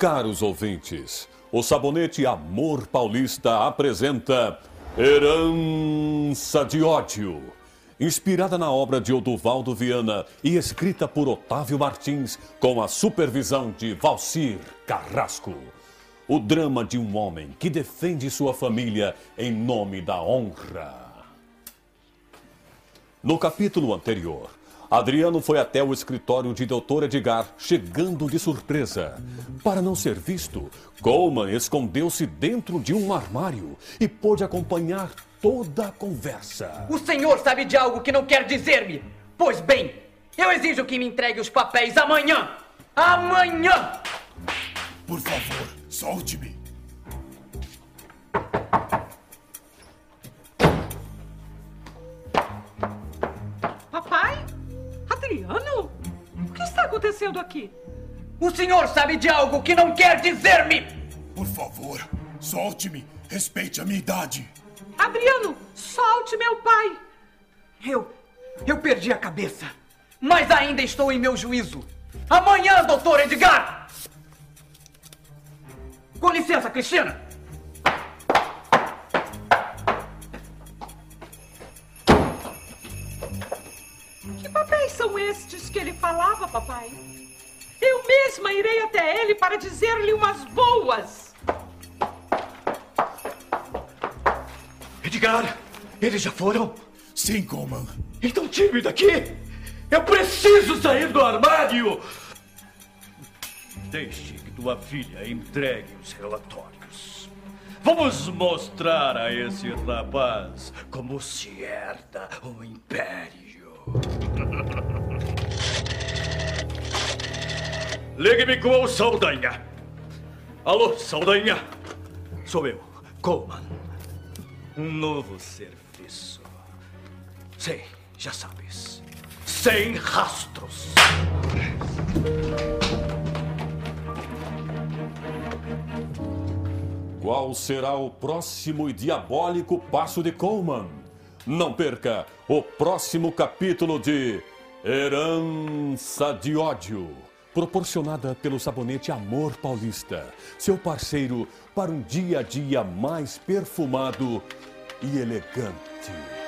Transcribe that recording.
Caros ouvintes, o Sabonete Amor Paulista apresenta Herança de Ódio. Inspirada na obra de Oduvaldo Viana e escrita por Otávio Martins, com a supervisão de Valcir Carrasco. O drama de um homem que defende sua família em nome da honra. No capítulo anterior, Adriano foi até o escritório de Dr. Edgar, chegando de surpresa. Para não ser visto, Coleman escondeu-se dentro de um armário e pôde acompanhar toda a conversa. O senhor sabe de algo que não quer dizer-me? Pois bem, eu exijo que me entregue os papéis amanhã! Amanhã! Por favor, solte-me. Que está acontecendo aqui? O senhor sabe de algo que não quer dizer-me? Por favor, solte-me. Respeite a minha idade. Adriano, solte meu pai. Eu. Eu perdi a cabeça. Mas ainda estou em meu juízo. Amanhã, doutor Edgar! Com licença, Cristina! Papéis são estes que ele falava, papai? Eu mesma irei até ele para dizer-lhe umas boas. Edgar, eles já foram? Sim, Coleman. Então tire-me daqui! Eu preciso sair do armário! Deixe que tua filha entregue os relatórios. Vamos mostrar a esse rapaz como se herda o império. Ligue-me com o Saldanha. Alô, Saldanha? Sou eu, Coleman. Um novo serviço. Sim, já sabes. Sem rastros. Qual será o próximo e diabólico passo de Coleman? Não perca o próximo capítulo de Herança de Ódio, proporcionada pelo sabonete Amor Paulista, seu parceiro para um dia a dia mais perfumado e elegante.